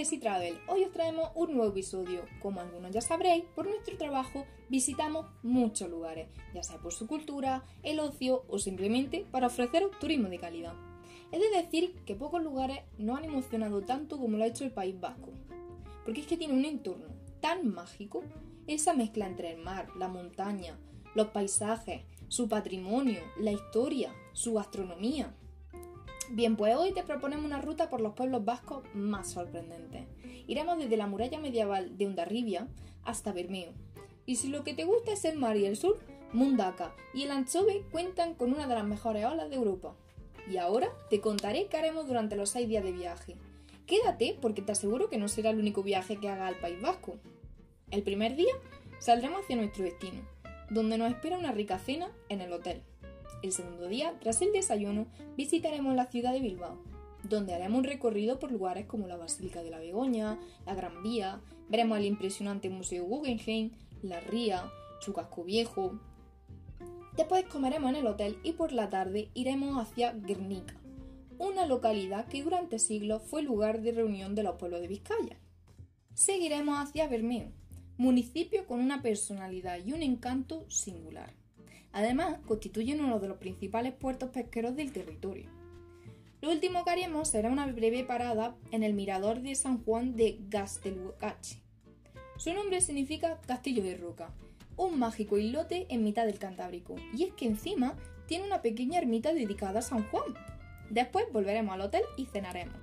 Ceci Travel. Hoy os traemos un nuevo episodio. Como algunos ya sabréis, por nuestro trabajo visitamos muchos lugares, ya sea por su cultura, el ocio o simplemente para ofreceros turismo de calidad. Es de decir que pocos lugares nos han emocionado tanto como lo ha hecho el País Vasco, porque es que tiene un entorno tan mágico, esa mezcla entre el mar, la montaña, los paisajes, su patrimonio, la historia, su gastronomía, Bien, pues hoy te proponemos una ruta por los pueblos vascos más sorprendentes. Iremos desde la muralla medieval de Ondarribia hasta Bermeo. Y si lo que te gusta es el mar y el sur, Mundaka y el Anchove cuentan con una de las mejores olas de Europa. Y ahora te contaré qué haremos durante los seis días de viaje. Quédate porque te aseguro que no será el único viaje que haga al País Vasco. El primer día saldremos hacia nuestro destino, donde nos espera una rica cena en el hotel. El segundo día, tras el desayuno, visitaremos la ciudad de Bilbao, donde haremos un recorrido por lugares como la Basílica de la Begoña, la Gran Vía, veremos el impresionante Museo Guggenheim, la Ría, su casco viejo. Después comeremos en el hotel y por la tarde iremos hacia Guernica, una localidad que durante siglos fue lugar de reunión de los pueblos de Vizcaya. Seguiremos hacia Bermeo, municipio con una personalidad y un encanto singular. Además, constituyen uno de los principales puertos pesqueros del territorio. Lo último que haremos será una breve parada en el mirador de San Juan de Gastelbucache. Su nombre significa Castillo de Roca, un mágico islote en mitad del Cantábrico, y es que encima tiene una pequeña ermita dedicada a San Juan. Después volveremos al hotel y cenaremos.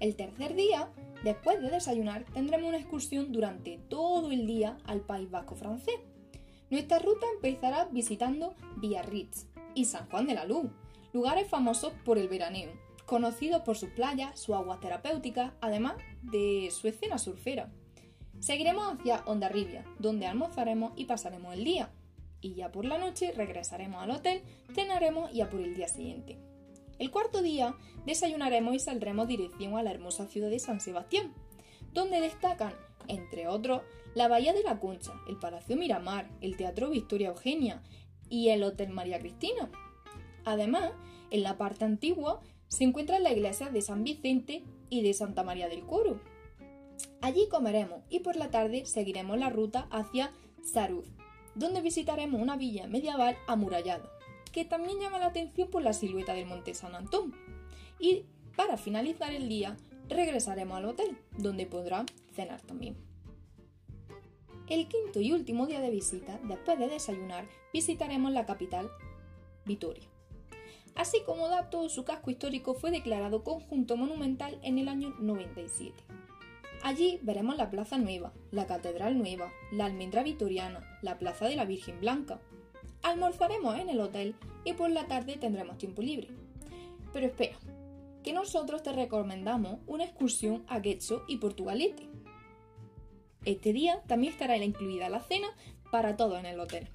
El tercer día, después de desayunar, tendremos una excursión durante todo el día al País Vasco francés nuestra ruta empezará visitando Biarritz y San Juan de la Luz, lugares famosos por el veraneo, conocidos por sus playas, su agua terapéutica, además de su escena surfera. Seguiremos hacia Ondarribia, donde almorzaremos y pasaremos el día. Y ya por la noche regresaremos al hotel, cenaremos y a por el día siguiente. El cuarto día desayunaremos y saldremos dirección a la hermosa ciudad de San Sebastián, donde destacan, entre otros, la Bahía de la Concha, el Palacio Miramar, el Teatro Victoria Eugenia y el Hotel María Cristina. Además, en la parte antigua se encuentran las iglesias de San Vicente y de Santa María del Coro. Allí comeremos y por la tarde seguiremos la ruta hacia Saruz, donde visitaremos una villa medieval amurallada, que también llama la atención por la silueta del Monte San Antón. Y para finalizar el día, regresaremos al hotel, donde podrá cenar también. El quinto y último día de visita, después de desayunar, visitaremos la capital, Vitoria. Así como dato, su casco histórico fue declarado conjunto monumental en el año 97. Allí veremos la Plaza Nueva, la Catedral Nueva, la Almendra Vitoriana, la Plaza de la Virgen Blanca. Almorzaremos en el hotel y por la tarde tendremos tiempo libre. Pero espera, que nosotros te recomendamos una excursión a Getxo y Portugalete este día también estará incluida la cena para todos en el hotel.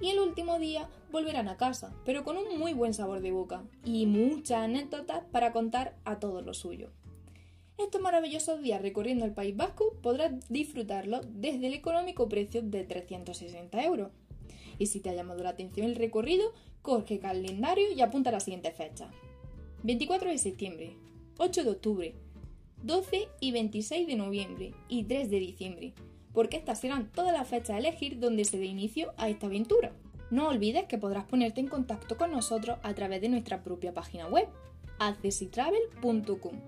Y el último día volverán a casa, pero con un muy buen sabor de boca y muchas anécdotas para contar a todos los suyos. Estos maravillosos días recorriendo el País Vasco podrás disfrutarlo desde el económico precio de 360 euros. Y si te ha llamado la atención el recorrido, coge calendario y apunta a la siguiente fecha. 24 de septiembre, 8 de octubre, 12 y 26 de noviembre y 3 de diciembre, porque estas serán todas las fechas a elegir donde se dé inicio a esta aventura. No olvides que podrás ponerte en contacto con nosotros a través de nuestra propia página web, accesitravel.com,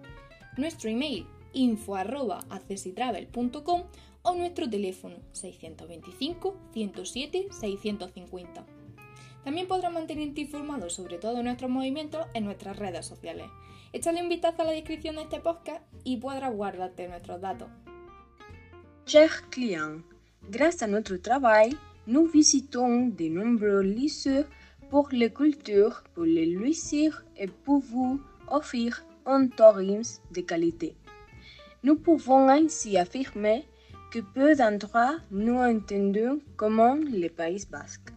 nuestro email info.accesitravel.com o nuestro teléfono 625 107 650. También podrás mantenerte informado sobre todos nuestros movimientos en nuestras redes sociales. Échale un vistazo a la descripción de este podcast y podrás guardarte nuestros datos. Chers clients, grâce à notre travail, nous visitons de nombreux lycées pour les cultures, pour les loisirs et pour vous offrir un tourisme de qualité. Nous pouvons ainsi affirmer que peu d'endroits nous entendons comme le Pays Basque.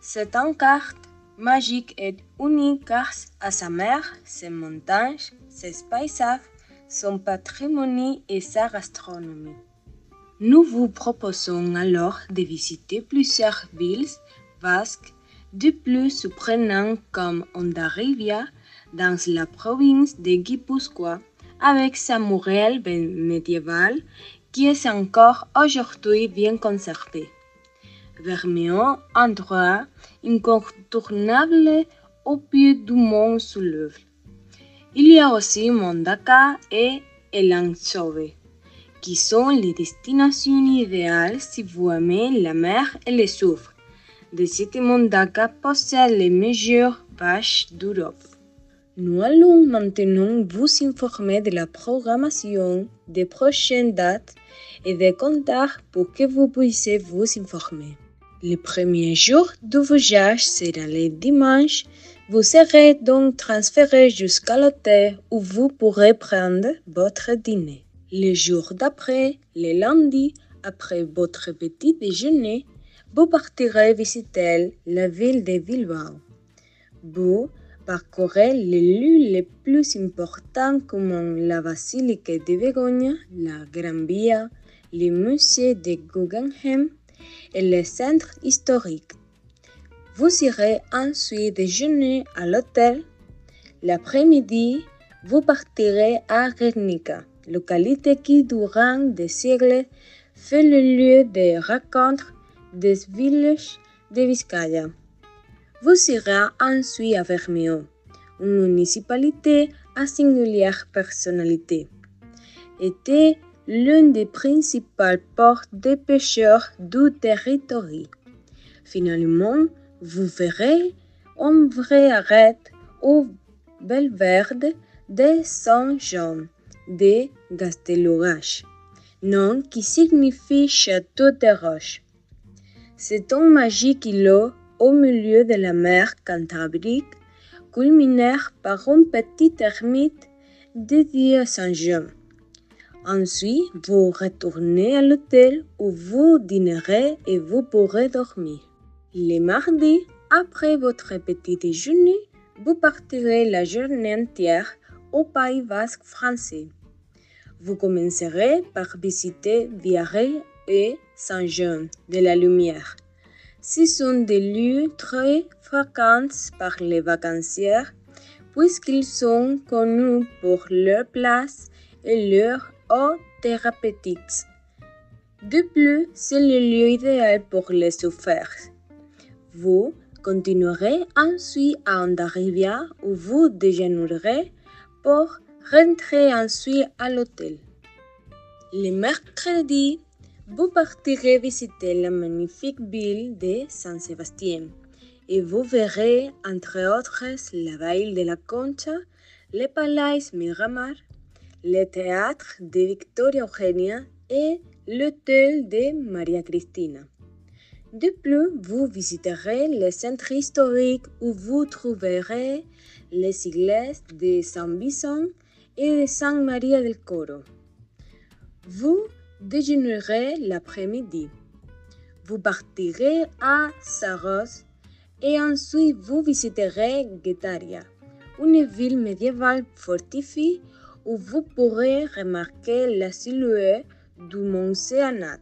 Cette encarte magique est unique grâce à sa mer, ses montagnes, ses paysages, son patrimoine et sa gastronomie. Nous vous proposons alors de visiter plusieurs villes basques de plus surprenantes comme Ondarribia dans la province de Guipúzcoa, avec sa murale médiévale qui est encore aujourd'hui bien conservée. Verméon, endroit incontournable au pied du mont Souleuve. Il y a aussi Mondaka et Elangchove, qui sont les destinations idéales si vous aimez la mer et les soufres. De cette Mondaka possède les meilleures vaches d'Europe. Nous allons maintenant vous informer de la programmation des prochaines dates et des contacts pour que vous puissiez vous informer. Le premier jour du voyage sera le dimanche. Vous serez donc transféré jusqu'à l'hôtel où vous pourrez prendre votre dîner. Le jour d'après, le lundi, après votre petit déjeuner, vous partirez visiter la ville de Bilbao. Vous parcourez les lieux les plus importants comme la basilique de Begogne, la Gran Via, le musée de Guggenheim, et le centre historique. Vous irez ensuite déjeuner à l'hôtel. L'après-midi, vous partirez à Guernica, localité qui, durant des siècles, fait le lieu de rencontre des villages de Vizcaya. Vous irez ensuite à Vermeo, une municipalité à singulière personnalité. L'un des principaux ports de pêcheurs du territoire. Finalement, vous verrez un vrai arrêt au Belverde de Saint-Jean de Gastelourage, nom qui signifie château de roche. C'est un magique îlot au milieu de la mer Cantabrique, culminé par un petit ermite dédié à Saint-Jean. Ensuite, vous retournez à l'hôtel où vous dînerez et vous pourrez dormir. Le mardi, après votre petit déjeuner, vous partirez la journée entière au Pays basque français. Vous commencerez par visiter Viarrey et Saint-Jean de la Lumière. Ce sont des lieux très fréquents par les vacanciers puisqu'ils sont connus pour leur place et leur eau thérapeutique. De plus, c'est le lieu idéal pour les souffrir. Vous continuerez ensuite à Andaribia où vous déjeunerez pour rentrer ensuite à l'hôtel. Le mercredi, vous partirez visiter la magnifique ville de Saint-Sébastien et vous verrez entre autres la ville de la Concha, le palais Miramar, le théâtre de Victoria Eugenia et l'hôtel de Maria Cristina. De plus, vous visiterez le centre historique où vous trouverez les églises de Saint Bison et de Saint Maria del Coro. Vous déjeunerez l'après-midi. Vous partirez à Saros et ensuite vous visiterez Guetaria, une ville médiévale fortifiée où vous pourrez remarquer la silhouette du mont Séanat.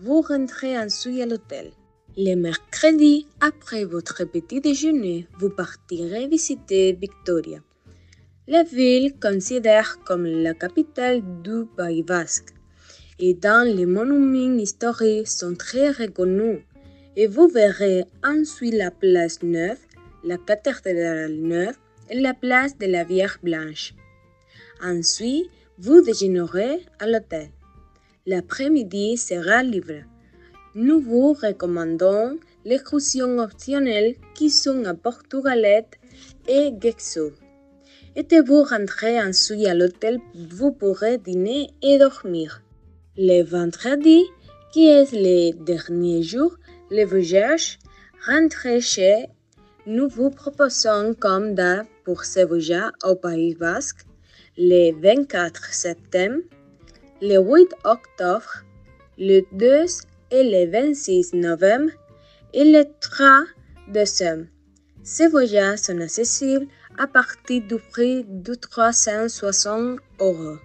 Vous rentrez ensuite à l'hôtel. Le mercredi, après votre petit déjeuner, vous partirez visiter Victoria. La ville considère comme la capitale du Pays basque et dans les monuments historiques sont très reconnus. Et vous verrez ensuite la place Neuve, la cathédrale Neuve et la place de la Vierge Blanche. Ensuite, vous déjeunerez à l'hôtel. L'après-midi sera libre. Nous vous recommandons l'excursion optionnelle qui sont à Portugalette et Gexo. Et vous rentrez ensuite à l'hôtel, vous pourrez dîner et dormir. Le vendredi, qui est le dernier jour, le voyage, rentrez chez nous vous proposons comme date pour ce voyage au Pays Basque le 24 septembre, le 8 octobre, le 2 et le 26 novembre et le 3 décembre. Ces voyages sont accessibles à partir du prix de 360 euros.